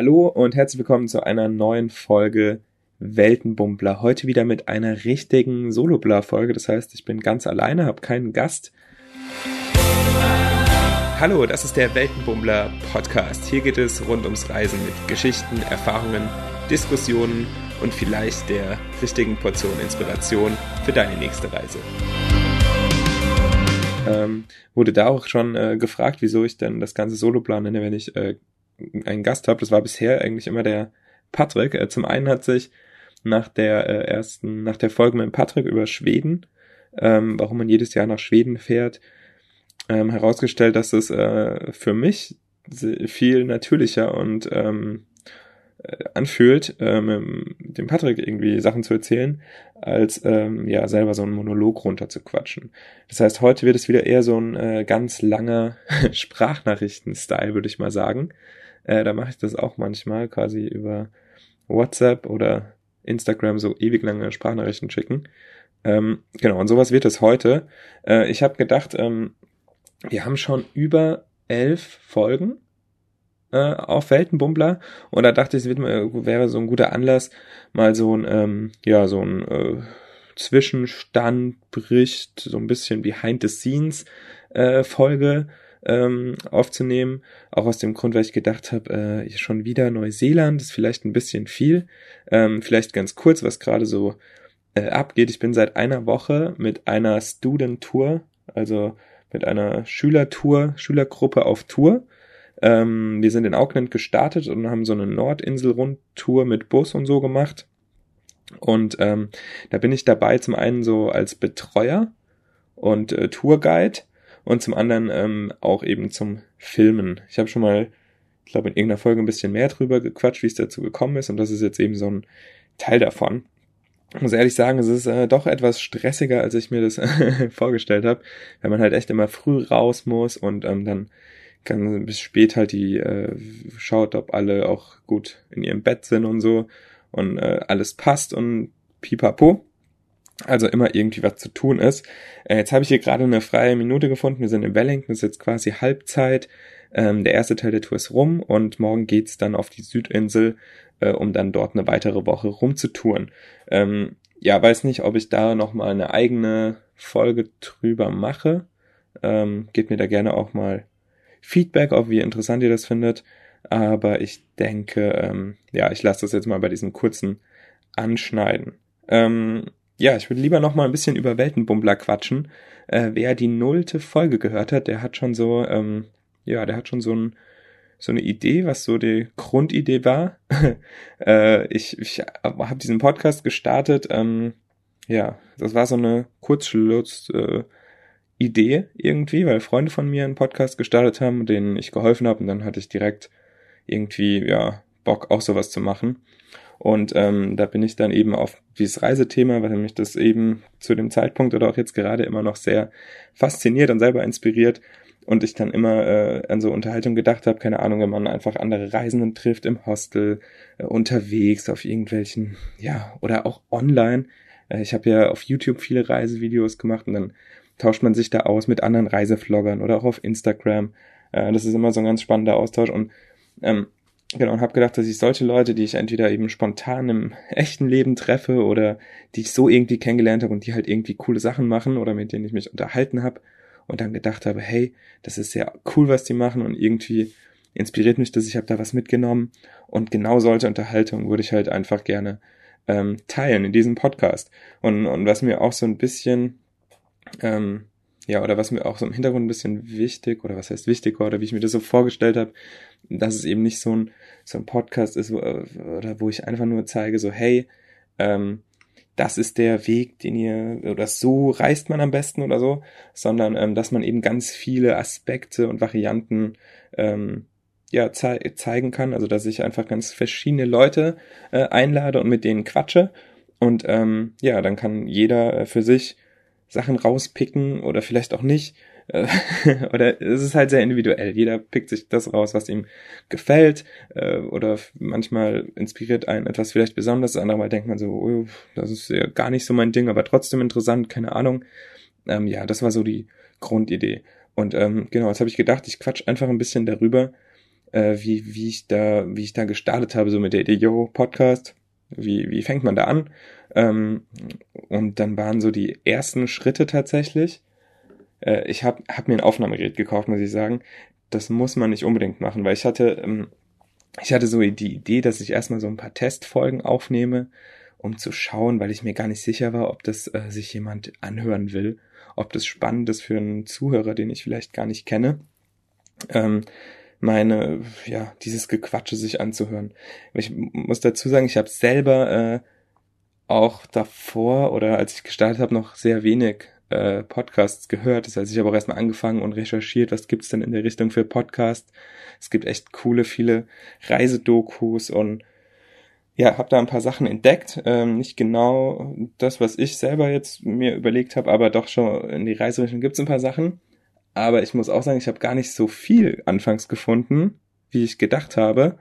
Hallo und herzlich willkommen zu einer neuen Folge Weltenbummler. Heute wieder mit einer richtigen Solobler-Folge. Das heißt, ich bin ganz alleine, habe keinen Gast. Hallo, das ist der Weltenbummler Podcast. Hier geht es rund ums Reisen mit Geschichten, Erfahrungen, Diskussionen und vielleicht der richtigen Portion Inspiration für deine nächste Reise. Ähm, wurde da auch schon äh, gefragt, wieso ich denn das ganze Soloplan nenne, wenn ich äh, einen Gast habe. Das war bisher eigentlich immer der Patrick. Äh, zum einen hat sich nach der äh, ersten, nach der Folge mit Patrick über Schweden, ähm, warum man jedes Jahr nach Schweden fährt, ähm, herausgestellt, dass es äh, für mich viel natürlicher und ähm, äh, anfühlt, ähm, dem Patrick irgendwie Sachen zu erzählen, als ähm, ja selber so einen Monolog runter zu quatschen. Das heißt, heute wird es wieder eher so ein äh, ganz langer Sprachnachrichten-Style, würde ich mal sagen. Äh, da mache ich das auch manchmal quasi über WhatsApp oder Instagram so ewig lange Sprachnachrichten schicken. Ähm, genau, und sowas wird es heute. Äh, ich habe gedacht, ähm, wir haben schon über elf Folgen äh, auf Weltenbummler und da dachte ich, es wird, wäre so ein guter Anlass, mal so ein, ähm, ja, so ein äh, Zwischenstand, Bericht, so ein bisschen Behind the Scenes äh, Folge ähm, aufzunehmen. Auch aus dem Grund, weil ich gedacht habe, äh, schon wieder Neuseeland ist vielleicht ein bisschen viel. Ähm, vielleicht ganz kurz, was gerade so äh, abgeht. Ich bin seit einer Woche mit einer Student Tour, also mit einer Schülertour, Schülergruppe auf Tour. Ähm, wir sind in Auckland gestartet und haben so eine Nordinsel-Rundtour mit Bus und so gemacht. Und ähm, da bin ich dabei zum einen so als Betreuer und äh, Tourguide und zum anderen ähm, auch eben zum Filmen. Ich habe schon mal, ich glaube, in irgendeiner Folge ein bisschen mehr drüber gequatscht, wie es dazu gekommen ist und das ist jetzt eben so ein Teil davon. Ich muss ehrlich sagen, es ist äh, doch etwas stressiger, als ich mir das vorgestellt habe, weil man halt echt immer früh raus muss und ähm, dann kann bis spät halt die äh, schaut, ob alle auch gut in ihrem Bett sind und so und äh, alles passt und pipapo also immer irgendwie was zu tun ist. Äh, jetzt habe ich hier gerade eine freie Minute gefunden. Wir sind in Wellington, ist jetzt quasi Halbzeit. Ähm, der erste Teil der Tour ist rum und morgen geht's dann auf die Südinsel, äh, um dann dort eine weitere Woche rumzutouren. Ähm, ja, weiß nicht, ob ich da nochmal eine eigene Folge drüber mache. Ähm, gebt mir da gerne auch mal Feedback, auf wie interessant ihr das findet. Aber ich denke, ähm, ja, ich lasse das jetzt mal bei diesem kurzen Anschneiden. Ähm, ja, ich würde lieber noch mal ein bisschen über Weltenbummler quatschen. Äh, wer die nullte Folge gehört hat, der hat schon so, ähm, ja, der hat schon so ein so eine Idee, was so die Grundidee war. äh, ich ich habe diesen Podcast gestartet. Ähm, ja, das war so eine Kurzschluss. Äh, irgendwie, weil Freunde von mir einen Podcast gestartet haben, denen ich geholfen habe und dann hatte ich direkt irgendwie ja Bock auch sowas zu machen. Und ähm, da bin ich dann eben auf dieses Reisethema, weil mich das eben zu dem Zeitpunkt oder auch jetzt gerade immer noch sehr fasziniert und selber inspiriert. Und ich dann immer äh, an so Unterhaltung gedacht habe, keine Ahnung, wenn man einfach andere Reisenden trifft im Hostel, äh, unterwegs, auf irgendwelchen, ja, oder auch online. Äh, ich habe ja auf YouTube viele Reisevideos gemacht und dann tauscht man sich da aus mit anderen Reisevloggern oder auch auf Instagram. Äh, das ist immer so ein ganz spannender Austausch und ähm, Genau, und habe gedacht, dass ich solche Leute, die ich entweder eben spontan im echten Leben treffe oder die ich so irgendwie kennengelernt habe und die halt irgendwie coole Sachen machen oder mit denen ich mich unterhalten habe und dann gedacht habe, hey, das ist sehr cool, was die machen und irgendwie inspiriert mich das, ich habe da was mitgenommen und genau solche Unterhaltungen würde ich halt einfach gerne ähm, teilen in diesem Podcast. Und, und was mir auch so ein bisschen ähm, ja, oder was mir auch so im Hintergrund ein bisschen wichtig, oder was heißt wichtig war, oder wie ich mir das so vorgestellt habe, dass es eben nicht so ein, so ein Podcast ist, wo, oder wo ich einfach nur zeige, so, hey, ähm, das ist der Weg, den ihr, oder so reist man am besten oder so, sondern ähm, dass man eben ganz viele Aspekte und Varianten ähm, ja, zei zeigen kann. Also dass ich einfach ganz verschiedene Leute äh, einlade und mit denen quatsche. Und ähm, ja, dann kann jeder äh, für sich Sachen rauspicken oder vielleicht auch nicht. Äh, oder es ist halt sehr individuell. Jeder pickt sich das raus, was ihm gefällt. Äh, oder manchmal inspiriert einen etwas vielleicht besonders. Andermal denkt man so, oh, das ist ja gar nicht so mein Ding, aber trotzdem interessant, keine Ahnung. Ähm, ja, das war so die Grundidee. Und ähm, genau, jetzt habe ich gedacht, ich quatsch einfach ein bisschen darüber, äh, wie, wie ich da, wie ich da gestartet habe, so mit der Idee, yo, Podcast, wie, wie fängt man da an? Ähm, und dann waren so die ersten Schritte tatsächlich. Äh, ich habe hab mir ein Aufnahmegerät gekauft, muss ich sagen. Das muss man nicht unbedingt machen, weil ich hatte, ähm, ich hatte so die Idee, dass ich erstmal so ein paar Testfolgen aufnehme, um zu schauen, weil ich mir gar nicht sicher war, ob das äh, sich jemand anhören will, ob das spannend ist für einen Zuhörer, den ich vielleicht gar nicht kenne. Ähm, meine, ja, dieses Gequatsche sich anzuhören. Ich muss dazu sagen, ich habe selber äh, auch davor oder als ich gestartet habe noch sehr wenig äh, Podcasts gehört. Das heißt, ich habe auch erstmal angefangen und recherchiert, was gibt's denn in der Richtung für Podcasts. Es gibt echt coole, viele Reisedokus und ja, habe da ein paar Sachen entdeckt. Ähm, nicht genau das, was ich selber jetzt mir überlegt habe, aber doch schon in die Reiserichtung gibt's ein paar Sachen. Aber ich muss auch sagen, ich habe gar nicht so viel anfangs gefunden, wie ich gedacht habe.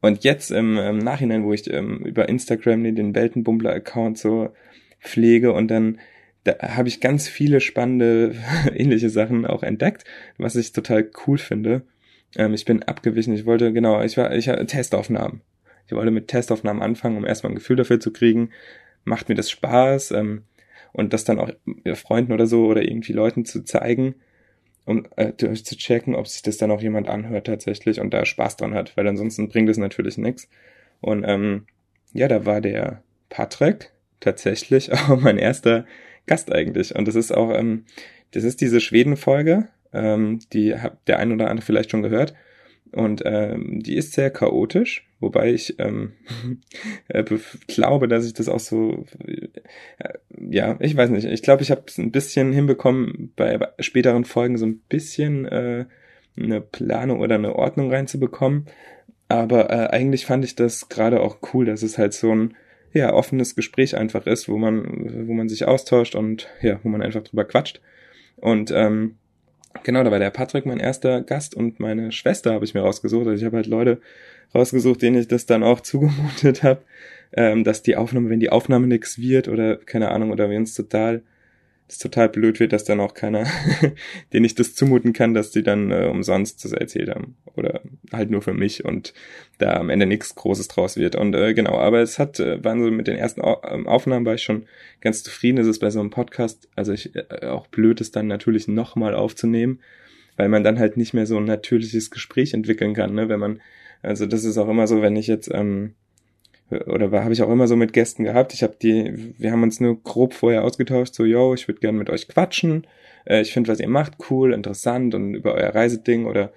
Und jetzt im, im Nachhinein, wo ich ähm, über Instagram den Weltenbummler-Account so pflege und dann da habe ich ganz viele spannende ähnliche Sachen auch entdeckt, was ich total cool finde. Ähm, ich bin abgewichen. Ich wollte genau, ich war, ich hatte Testaufnahmen. Ich wollte mit Testaufnahmen anfangen, um erstmal ein Gefühl dafür zu kriegen. Macht mir das Spaß ähm, und das dann auch Freunden oder so oder irgendwie Leuten zu zeigen um äh, zu checken, ob sich das dann auch jemand anhört tatsächlich und da Spaß dran hat, weil ansonsten bringt es natürlich nichts. Und ähm, ja, da war der Patrick tatsächlich auch mein erster Gast eigentlich. Und das ist auch, ähm, das ist diese Schweden-Folge, ähm, die hat der ein oder andere vielleicht schon gehört. Und ähm, die ist sehr chaotisch, wobei ich ähm, äh, glaube, dass ich das auch so, äh, ja, ich weiß nicht, ich glaube, ich habe es ein bisschen hinbekommen, bei späteren Folgen so ein bisschen äh, eine Planung oder eine Ordnung reinzubekommen. Aber äh, eigentlich fand ich das gerade auch cool, dass es halt so ein ja, offenes Gespräch einfach ist, wo man, wo man sich austauscht und ja, wo man einfach drüber quatscht. Und ähm, Genau, da war der Patrick mein erster Gast und meine Schwester habe ich mir rausgesucht. Also ich habe halt Leute rausgesucht, denen ich das dann auch zugemutet habe, ähm, dass die Aufnahme, wenn die Aufnahme nix wird oder keine Ahnung, oder wenn es total das total blöd wird, dass dann auch keiner, den ich das zumuten kann, dass die dann äh, umsonst das erzählt haben. Oder halt nur für mich und da am Ende nichts Großes draus wird. Und äh, genau, aber es hat, äh, waren so mit den ersten ähm, Aufnahmen war ich schon ganz zufrieden. Es ist bei so einem Podcast, also ich äh, auch blöd, es dann natürlich nochmal aufzunehmen, weil man dann halt nicht mehr so ein natürliches Gespräch entwickeln kann, ne? Wenn man, also das ist auch immer so, wenn ich jetzt, ähm, oder habe ich auch immer so mit Gästen gehabt. Ich habe die, wir haben uns nur grob vorher ausgetauscht, so, yo, ich würde gerne mit euch quatschen. Äh, ich finde, was ihr macht, cool, interessant und über euer Reiseding oder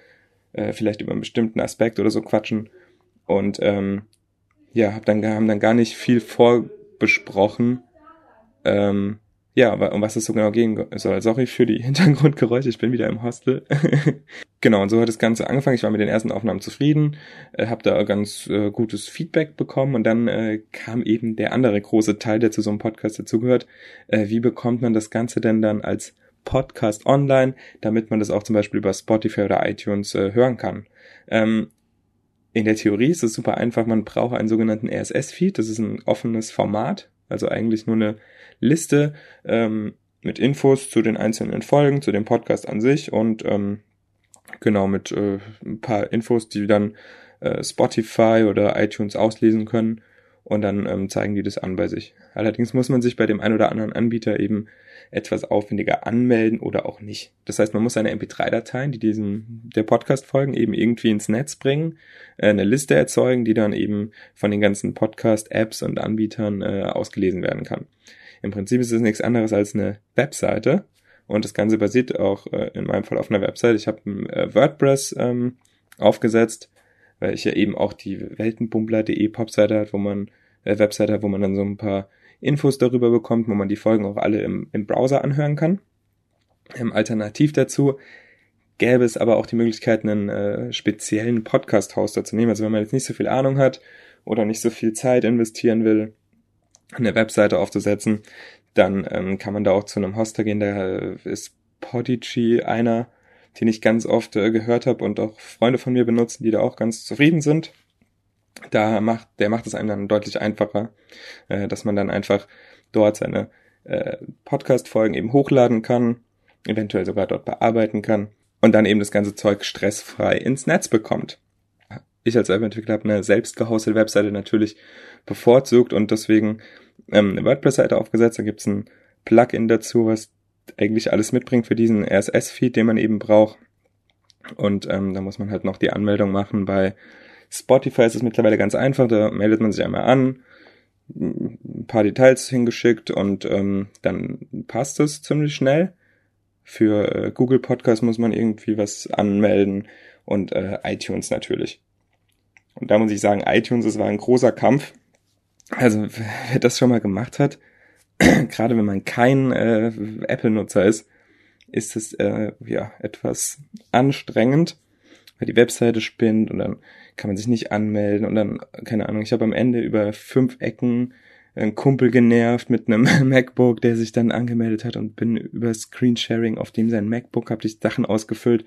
äh, vielleicht über einen bestimmten Aspekt oder so quatschen. Und ähm, ja, hab dann, haben dann gar nicht viel vorbesprochen. Ähm, ja, um was es so genau gehen soll. Sorry für die Hintergrundgeräusche, ich bin wieder im Hostel. genau, und so hat das Ganze angefangen. Ich war mit den ersten Aufnahmen zufrieden, äh, habe da ganz äh, gutes Feedback bekommen und dann äh, kam eben der andere große Teil, der zu so einem Podcast dazugehört. Äh, wie bekommt man das Ganze denn dann als Podcast online, damit man das auch zum Beispiel über Spotify oder iTunes äh, hören kann? Ähm, in der Theorie ist es super einfach. Man braucht einen sogenannten RSS-Feed. Das ist ein offenes Format, also eigentlich nur eine Liste ähm, mit Infos zu den einzelnen Folgen, zu dem Podcast an sich und ähm, genau mit äh, ein paar Infos, die dann äh, Spotify oder iTunes auslesen können und dann ähm, zeigen die das an bei sich. Allerdings muss man sich bei dem ein oder anderen Anbieter eben etwas aufwendiger anmelden oder auch nicht. Das heißt, man muss seine MP3-Dateien, die diesen der Podcast folgen, eben irgendwie ins Netz bringen, äh, eine Liste erzeugen, die dann eben von den ganzen Podcast-Apps und Anbietern äh, ausgelesen werden kann. Im Prinzip ist es nichts anderes als eine Webseite und das Ganze basiert auch äh, in meinem Fall auf einer Webseite. Ich habe äh, WordPress ähm, aufgesetzt, weil ich ja eben auch die weltenbummler.de Popseite hat, wo man äh, Webseite hat, wo man dann so ein paar Infos darüber bekommt, wo man die Folgen auch alle im, im Browser anhören kann. Ähm, alternativ dazu gäbe es aber auch die Möglichkeit, einen äh, speziellen Podcast-Hoster zu nehmen. Also wenn man jetzt nicht so viel Ahnung hat oder nicht so viel Zeit investieren will, eine Webseite aufzusetzen, dann ähm, kann man da auch zu einem Hoster gehen. Da ist Podigy einer, den ich ganz oft äh, gehört habe und auch Freunde von mir benutzen, die da auch ganz zufrieden sind. Da macht, der macht es einem dann deutlich einfacher, äh, dass man dann einfach dort seine äh, Podcast-Folgen eben hochladen kann, eventuell sogar dort bearbeiten kann und dann eben das ganze Zeug stressfrei ins Netz bekommt. ich als Webentwickler habe eine selbst gehostete Webseite natürlich bevorzugt und deswegen ähm, eine WordPress-Seite aufgesetzt. Da gibt's ein Plugin dazu, was eigentlich alles mitbringt für diesen RSS-Feed, den man eben braucht. Und ähm, da muss man halt noch die Anmeldung machen. Bei Spotify ist es mittlerweile ganz einfach. Da meldet man sich einmal an, ein paar Details hingeschickt und ähm, dann passt es ziemlich schnell. Für äh, Google Podcast muss man irgendwie was anmelden und äh, iTunes natürlich. Und da muss ich sagen, iTunes, es war ein großer Kampf. Also wer das schon mal gemacht hat, gerade wenn man kein äh, Apple-Nutzer ist, ist es äh, ja etwas anstrengend, weil die Webseite spinnt und dann kann man sich nicht anmelden und dann, keine Ahnung, ich habe am Ende über fünf Ecken einen Kumpel genervt mit einem MacBook, der sich dann angemeldet hat und bin über Screensharing auf dem sein MacBook, habe ich Sachen ausgefüllt.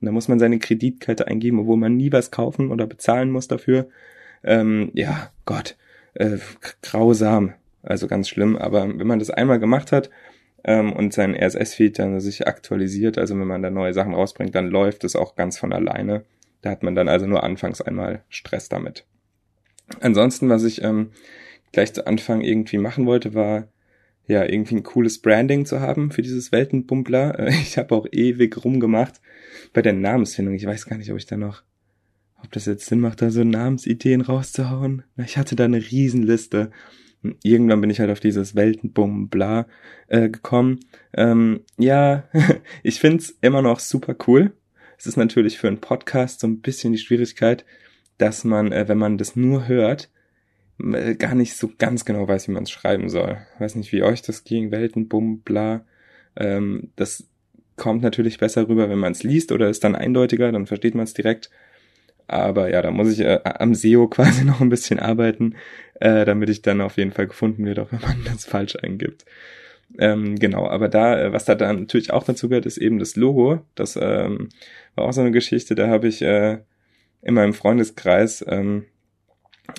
Und da muss man seine Kreditkarte eingeben, obwohl man nie was kaufen oder bezahlen muss dafür. Ähm, ja, Gott, äh, grausam, also ganz schlimm, aber wenn man das einmal gemacht hat, ähm, und sein RSS-Feed dann sich aktualisiert. Also wenn man da neue Sachen rausbringt, dann läuft es auch ganz von alleine. Da hat man dann also nur anfangs einmal Stress damit. Ansonsten, was ich ähm, gleich zu Anfang irgendwie machen wollte, war ja irgendwie ein cooles Branding zu haben für dieses Weltenbummler. Äh, ich habe auch ewig rumgemacht bei der Namensfindung. Ich weiß gar nicht, ob ich da noch, ob das jetzt Sinn macht, da so Namensideen rauszuhauen. Ich hatte da eine Riesenliste irgendwann bin ich halt auf dieses Weltenbumm bla äh, gekommen. Ähm, ja, ich find's immer noch super cool. Es ist natürlich für einen Podcast so ein bisschen die Schwierigkeit, dass man, äh, wenn man das nur hört, äh, gar nicht so ganz genau weiß, wie man es schreiben soll. Weiß nicht, wie euch das ging, Weltenbumm bla. Ähm, das kommt natürlich besser rüber, wenn man es liest oder ist dann eindeutiger, dann versteht man es direkt. Aber ja, da muss ich äh, am SEO quasi noch ein bisschen arbeiten, äh, damit ich dann auf jeden Fall gefunden werde, auch wenn man das falsch eingibt. Ähm, genau, aber da, äh, was da dann natürlich auch dazu gehört, ist eben das Logo. Das ähm, war auch so eine Geschichte, da habe ich äh, in meinem Freundeskreis ähm,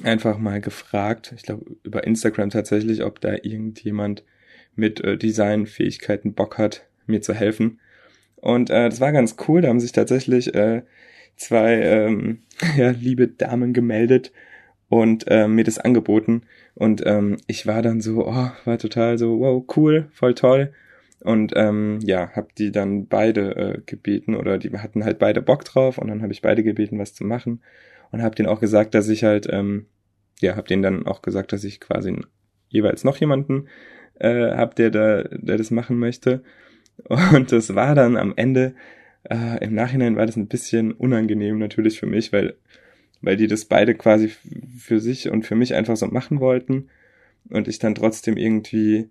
einfach mal gefragt, ich glaube über Instagram tatsächlich, ob da irgendjemand mit äh, Designfähigkeiten Bock hat, mir zu helfen. Und äh, das war ganz cool, da haben sich tatsächlich äh, zwei ähm, ja, liebe Damen gemeldet und ähm, mir das angeboten. Und ähm, ich war dann so, oh, war total so, wow, cool, voll toll. Und ähm, ja, hab die dann beide äh, gebeten oder die hatten halt beide Bock drauf und dann habe ich beide gebeten, was zu machen und hab denen auch gesagt, dass ich halt, ähm, ja, hab denen dann auch gesagt, dass ich quasi jeweils noch jemanden äh, hab, der da, der das machen möchte. Und das war dann am Ende äh, Im Nachhinein war das ein bisschen unangenehm natürlich für mich, weil, weil die das beide quasi für sich und für mich einfach so machen wollten und ich dann trotzdem irgendwie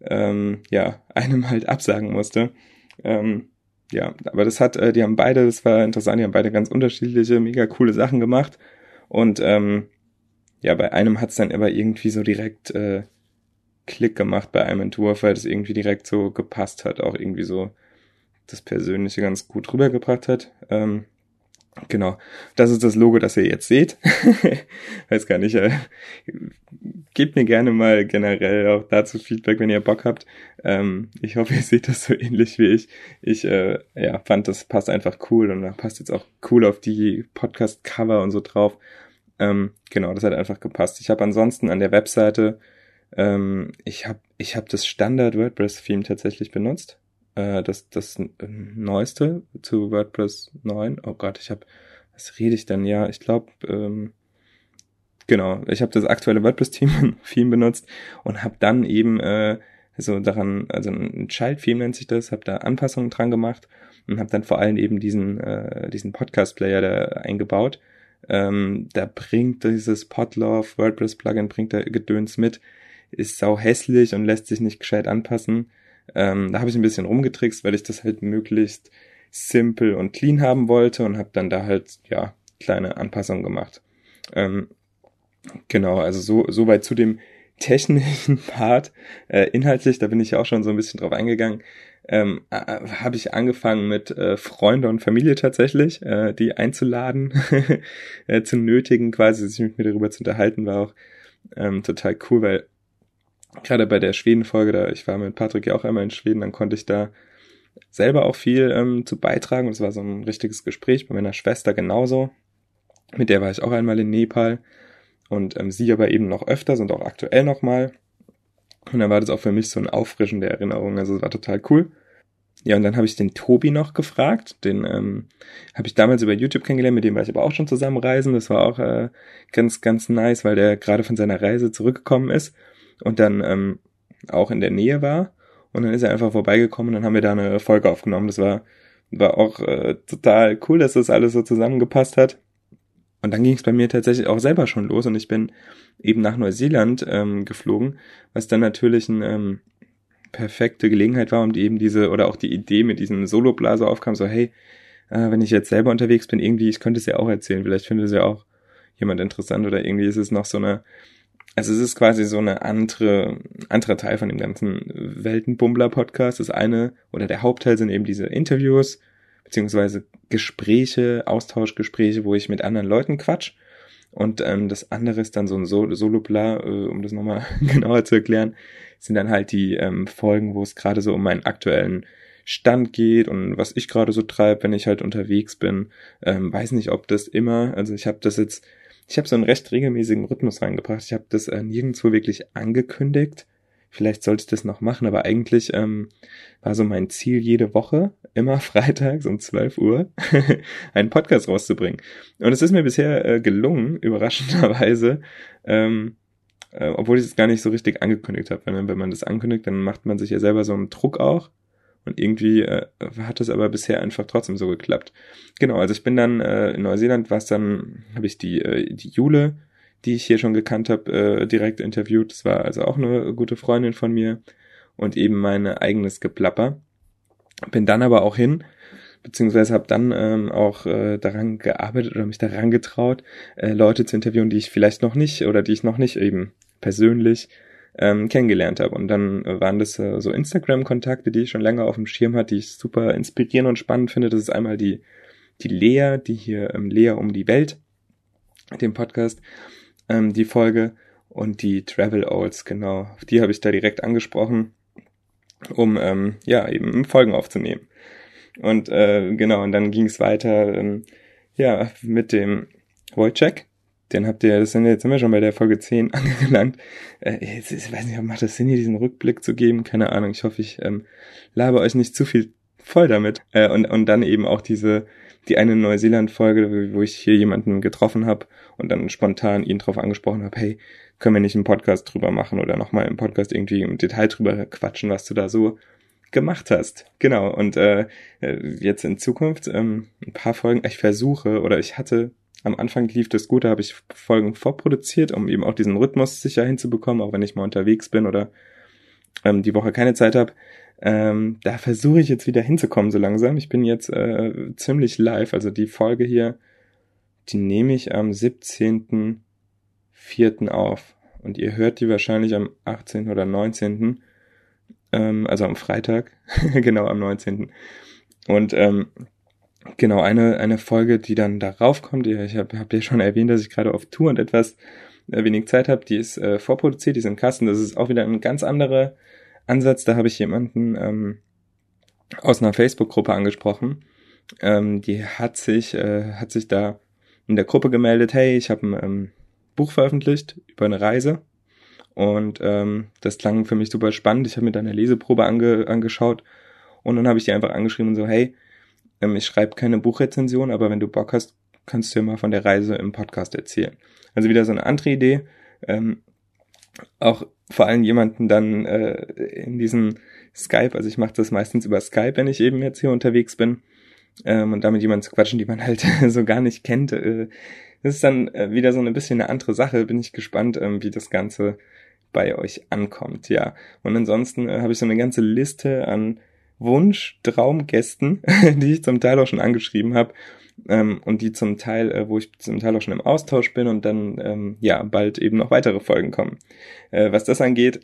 ähm, ja einem halt absagen musste. Ähm, ja, aber das hat, äh, die haben beide, das war interessant, die haben beide ganz unterschiedliche, mega coole Sachen gemacht und ähm, ja, bei einem hat's dann aber irgendwie so direkt äh, Klick gemacht bei einem Entwurf, weil das irgendwie direkt so gepasst hat, auch irgendwie so das Persönliche ganz gut rübergebracht hat. Ähm, genau, das ist das Logo, das ihr jetzt seht. Weiß gar nicht, äh, gebt mir gerne mal generell auch dazu Feedback, wenn ihr Bock habt. Ähm, ich hoffe, ihr seht das so ähnlich wie ich. Ich äh, ja, fand, das passt einfach cool und passt jetzt auch cool auf die Podcast-Cover und so drauf. Ähm, genau, das hat einfach gepasst. Ich habe ansonsten an der Webseite, ähm, ich habe ich hab das Standard WordPress-Theme tatsächlich benutzt äh, das, das Neueste zu WordPress 9. Oh Gott, ich habe, was rede ich denn? Ja, ich glaube, ähm, genau, ich habe das aktuelle WordPress-Theme Theme benutzt und habe dann eben äh, so daran, also ein Child-Theme nennt sich das, habe da Anpassungen dran gemacht und habe dann vor allem eben diesen, äh, diesen Podcast-Player da eingebaut. Ähm, da bringt dieses Podlove WordPress-Plugin, bringt da Gedöns mit, ist sau hässlich und lässt sich nicht gescheit anpassen. Ähm, da habe ich ein bisschen rumgetrickst, weil ich das halt möglichst simpel und clean haben wollte und habe dann da halt ja kleine Anpassungen gemacht. Ähm, genau, also so so weit zu dem technischen Part. Äh, inhaltlich, da bin ich ja auch schon so ein bisschen drauf eingegangen. Ähm, äh, habe ich angefangen mit äh, Freunde und Familie tatsächlich, äh, die einzuladen, äh, zu nötigen, quasi sich mit mir darüber zu unterhalten, war auch ähm, total cool, weil gerade bei der Schweden-Folge, da ich war mit Patrick ja auch einmal in Schweden, dann konnte ich da selber auch viel ähm, zu beitragen. Und es war so ein richtiges Gespräch bei meiner Schwester genauso. Mit der war ich auch einmal in Nepal und ähm, sie aber eben noch öfters und auch aktuell nochmal. Und dann war das auch für mich so ein Auffrischen der Erinnerung. Also es war total cool. Ja, und dann habe ich den Tobi noch gefragt. Den ähm, habe ich damals über YouTube kennengelernt, mit dem war ich aber auch schon zusammen reisen. Das war auch äh, ganz, ganz nice, weil der gerade von seiner Reise zurückgekommen ist und dann ähm, auch in der Nähe war. Und dann ist er einfach vorbeigekommen und dann haben wir da eine Folge aufgenommen. Das war, war auch äh, total cool, dass das alles so zusammengepasst hat. Und dann ging es bei mir tatsächlich auch selber schon los und ich bin eben nach Neuseeland ähm, geflogen, was dann natürlich ein ähm, perfekte Gelegenheit war, um eben diese, oder auch die Idee mit diesem Solo-Blaser aufkam, so, hey, äh, wenn ich jetzt selber unterwegs bin, irgendwie, ich könnte es ja auch erzählen, vielleicht findet es ja auch jemand interessant oder irgendwie ist es noch so eine, also es ist quasi so eine andere, anderer Teil von dem ganzen Weltenbummler-Podcast. Das eine, oder der Hauptteil sind eben diese Interviews, beziehungsweise Gespräche, Austauschgespräche, wo ich mit anderen Leuten quatsch. Und ähm, das andere ist dann so ein Solo-Bla, äh, um das nochmal genauer zu erklären, sind dann halt die ähm, Folgen, wo es gerade so um meinen aktuellen Stand geht und was ich gerade so treibe, wenn ich halt unterwegs bin. Ähm, weiß nicht, ob das immer, also ich habe das jetzt, ich habe so einen recht regelmäßigen Rhythmus reingebracht. Ich habe das äh, nirgendwo wirklich angekündigt. Vielleicht sollte ich das noch machen, aber eigentlich ähm, war so mein Ziel jede Woche, immer freitags um 12 Uhr, einen Podcast rauszubringen. Und es ist mir bisher äh, gelungen, überraschenderweise, ähm, äh, obwohl ich es gar nicht so richtig angekündigt habe. Wenn, wenn man das ankündigt, dann macht man sich ja selber so einen Druck auch. Und irgendwie äh, hat es aber bisher einfach trotzdem so geklappt. Genau, also ich bin dann äh, in Neuseeland, was dann, habe ich die, äh, die Jule die ich hier schon gekannt habe, äh, direkt interviewt. Das war also auch eine gute Freundin von mir und eben mein eigenes Geplapper. Bin dann aber auch hin, beziehungsweise habe dann ähm, auch äh, daran gearbeitet oder mich daran getraut, äh, Leute zu interviewen, die ich vielleicht noch nicht oder die ich noch nicht eben persönlich ähm, kennengelernt habe. Und dann waren das äh, so Instagram-Kontakte, die ich schon länger auf dem Schirm hatte, die ich super inspirierend und spannend finde. Das ist einmal die, die Lea, die hier ähm, Lea um die Welt, dem Podcast, ähm, die Folge. Und die Travel Olds, genau. Die habe ich da direkt angesprochen, um ähm, ja eben Folgen aufzunehmen. Und äh, genau, und dann ging es weiter ähm, ja mit dem Wojciech. Den habt ihr, das sind jetzt immer schon bei der Folge 10 angelangt. Äh, jetzt, ich weiß nicht, ob macht das Sinn, hier diesen Rückblick zu geben? Keine Ahnung. Ich hoffe, ich ähm, labe euch nicht zu viel voll damit. Äh, und, und dann eben auch diese die eine Neuseeland-Folge, wo ich hier jemanden getroffen habe und dann spontan ihn drauf angesprochen habe, hey, können wir nicht einen Podcast drüber machen oder nochmal im Podcast irgendwie im Detail drüber quatschen, was du da so gemacht hast. Genau, und äh, jetzt in Zukunft ähm, ein paar Folgen, ich versuche oder ich hatte, am Anfang lief das gut, da habe ich Folgen vorproduziert, um eben auch diesen Rhythmus sicher hinzubekommen, auch wenn ich mal unterwegs bin oder ähm, die Woche keine Zeit habe. Ähm, da versuche ich jetzt wieder hinzukommen so langsam. Ich bin jetzt äh, ziemlich live. Also die Folge hier, die nehme ich am 17.04. auf. Und ihr hört die wahrscheinlich am 18. oder 19. Ähm, also am Freitag. genau, am 19. Und ähm, genau, eine, eine Folge, die dann darauf kommt, ich habe hab ja schon erwähnt, dass ich gerade auf Tour und etwas äh, wenig Zeit habe, die ist äh, vorproduziert, die ist im Kasten. Das ist auch wieder ein ganz anderer Ansatz, da habe ich jemanden ähm, aus einer Facebook-Gruppe angesprochen. Ähm, die hat sich, äh, hat sich da in der Gruppe gemeldet, hey, ich habe ein ähm, Buch veröffentlicht über eine Reise. Und ähm, das klang für mich super spannend. Ich habe mir da eine Leseprobe ange angeschaut und dann habe ich die einfach angeschrieben und so, hey, ähm, ich schreibe keine Buchrezension, aber wenn du Bock hast, kannst du ja mal von der Reise im Podcast erzählen. Also wieder so eine andere Idee. Ähm, auch vor allem jemanden dann äh, in diesem Skype, also ich mache das meistens über Skype, wenn ich eben jetzt hier unterwegs bin, ähm, und damit jemanden zu quatschen, die man halt so gar nicht kennt. Äh, das ist dann äh, wieder so ein bisschen eine andere Sache. Bin ich gespannt, ähm, wie das Ganze bei euch ankommt, ja. Und ansonsten äh, habe ich so eine ganze Liste an Wunsch, Traumgästen, die ich zum Teil auch schon angeschrieben habe ähm, und die zum Teil, äh, wo ich zum Teil auch schon im Austausch bin und dann ähm, ja bald eben noch weitere Folgen kommen. Äh, was das angeht,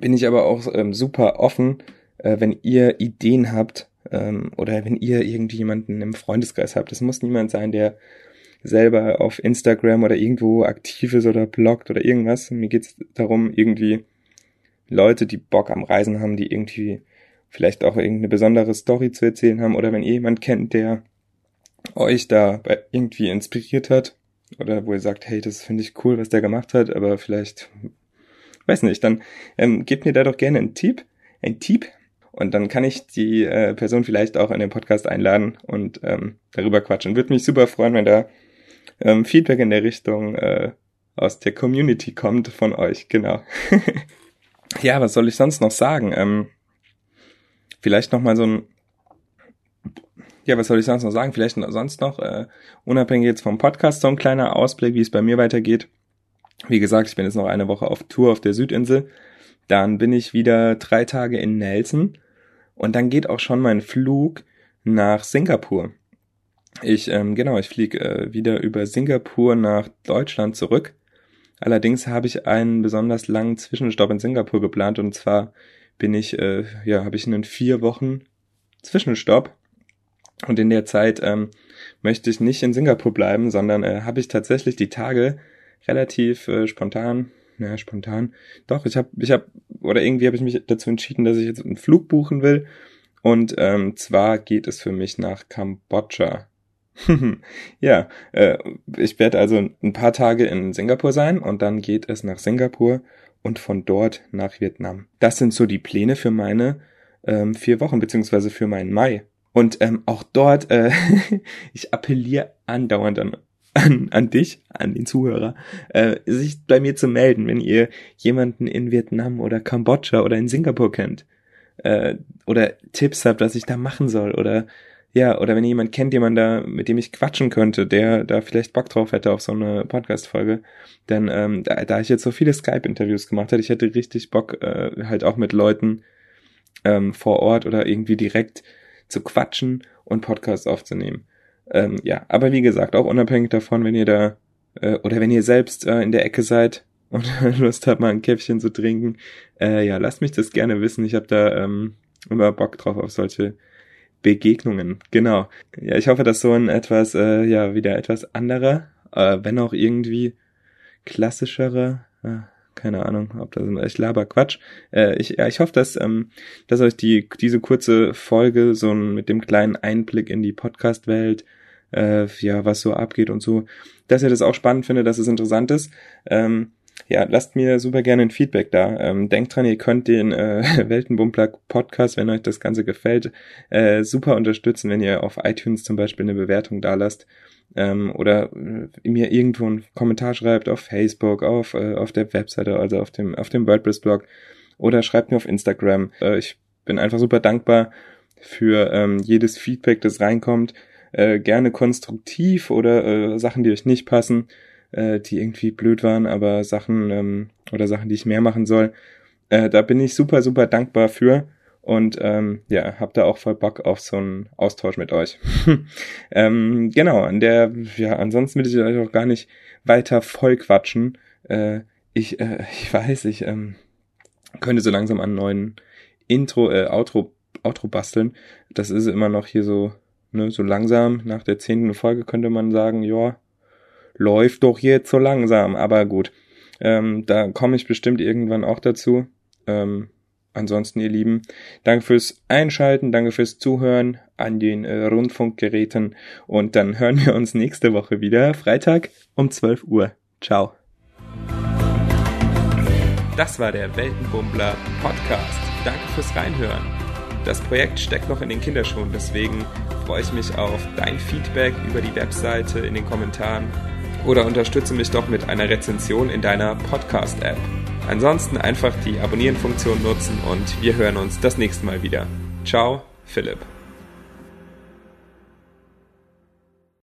bin ich aber auch ähm, super offen, äh, wenn ihr Ideen habt ähm, oder wenn ihr irgendwie jemanden im Freundeskreis habt. Das muss niemand sein, der selber auf Instagram oder irgendwo aktiv ist oder bloggt oder irgendwas. Mir geht es darum, irgendwie Leute, die Bock am Reisen haben, die irgendwie vielleicht auch irgendeine besondere Story zu erzählen haben oder wenn ihr jemand kennt, der euch da irgendwie inspiriert hat oder wo ihr sagt, hey, das finde ich cool, was der gemacht hat, aber vielleicht, weiß nicht, dann ähm, gebt mir da doch gerne einen Tipp, ein Tipp und dann kann ich die äh, Person vielleicht auch in den Podcast einladen und ähm, darüber quatschen. Würde mich super freuen, wenn da ähm, Feedback in der Richtung äh, aus der Community kommt von euch, genau. ja, was soll ich sonst noch sagen? Ähm, vielleicht noch mal so ein ja, was soll ich sonst noch sagen? Vielleicht sonst noch, äh, unabhängig jetzt vom Podcast, so ein kleiner Ausblick, wie es bei mir weitergeht. Wie gesagt, ich bin jetzt noch eine Woche auf Tour auf der Südinsel. Dann bin ich wieder drei Tage in Nelson. Und dann geht auch schon mein Flug nach Singapur. Ich, ähm, genau, ich fliege äh, wieder über Singapur nach Deutschland zurück. Allerdings habe ich einen besonders langen Zwischenstopp in Singapur geplant und zwar bin ich, äh, ja, habe ich einen vier Wochen Zwischenstopp und in der Zeit ähm, möchte ich nicht in Singapur bleiben, sondern äh, habe ich tatsächlich die Tage relativ äh, spontan, naja, spontan, doch, ich habe, ich habe, oder irgendwie habe ich mich dazu entschieden, dass ich jetzt einen Flug buchen will. Und ähm, zwar geht es für mich nach Kambodscha. ja, äh, ich werde also ein paar Tage in Singapur sein und dann geht es nach Singapur und von dort nach Vietnam. Das sind so die Pläne für meine ähm, vier Wochen, beziehungsweise für meinen Mai. Und ähm, auch dort, äh, ich appelliere andauernd an, an, an dich, an den Zuhörer, äh, sich bei mir zu melden, wenn ihr jemanden in Vietnam oder Kambodscha oder in Singapur kennt. Äh, oder Tipps habt, was ich da machen soll. Oder ja, oder wenn ihr jemand kennt, jemand da, mit dem ich quatschen könnte, der da vielleicht Bock drauf hätte auf so eine Podcast-Folge, dann, ähm, da, da ich jetzt so viele Skype-Interviews gemacht habe, ich hätte richtig Bock, äh, halt auch mit Leuten ähm, vor Ort oder irgendwie direkt zu quatschen und Podcasts aufzunehmen. Ähm, ja, aber wie gesagt, auch unabhängig davon, wenn ihr da äh, oder wenn ihr selbst äh, in der Ecke seid und Lust habt, mal ein Käffchen zu trinken, äh, ja, lasst mich das gerne wissen. Ich habe da ähm, immer Bock drauf auf solche Begegnungen. Genau. Ja, ich hoffe, dass so ein etwas, äh, ja, wieder etwas anderer, äh, wenn auch irgendwie klassischerer, äh, keine Ahnung, ob das ich laber Quatsch. Äh, ich, ja, ich hoffe, dass, ähm, dass euch die diese kurze Folge so mit dem kleinen Einblick in die Podcast-Welt, äh, ja, was so abgeht und so, dass ihr das auch spannend findet, dass es interessant ist. Ähm, ja, lasst mir super gerne ein Feedback da. Ähm, denkt dran, ihr könnt den äh, Weltenbummler Podcast, wenn euch das Ganze gefällt, äh, super unterstützen, wenn ihr auf iTunes zum Beispiel eine Bewertung da lasst ähm, oder äh, mir irgendwo einen Kommentar schreibt auf Facebook, auf, äh, auf der Webseite, also auf dem, auf dem WordPress-Blog oder schreibt mir auf Instagram. Äh, ich bin einfach super dankbar für ähm, jedes Feedback, das reinkommt. Äh, gerne konstruktiv oder äh, Sachen, die euch nicht passen, äh, die irgendwie blöd waren, aber Sachen ähm, oder Sachen, die ich mehr machen soll. Äh, da bin ich super, super dankbar für. Und ähm, ja, hab da auch voll Bock auf so einen Austausch mit euch. ähm, genau, an der, ja, ansonsten will ich euch auch gar nicht weiter voll quatschen. Äh, ich, äh, ich weiß, ich ähm, könnte so langsam an neuen Intro, äh, Outro, Outro basteln. Das ist immer noch hier so, ne, so langsam. Nach der zehnten Folge könnte man sagen, ja, läuft doch jetzt so langsam. Aber gut, ähm, da komme ich bestimmt irgendwann auch dazu. Ähm, Ansonsten, ihr Lieben, danke fürs Einschalten, danke fürs Zuhören an den äh, Rundfunkgeräten und dann hören wir uns nächste Woche wieder, Freitag um 12 Uhr. Ciao. Das war der Weltenbummler Podcast. Danke fürs Reinhören. Das Projekt steckt noch in den Kinderschuhen, deswegen freue ich mich auf dein Feedback über die Webseite in den Kommentaren oder unterstütze mich doch mit einer Rezension in deiner Podcast-App. Ansonsten einfach die Abonnieren-Funktion nutzen und wir hören uns das nächste Mal wieder. Ciao, Philipp.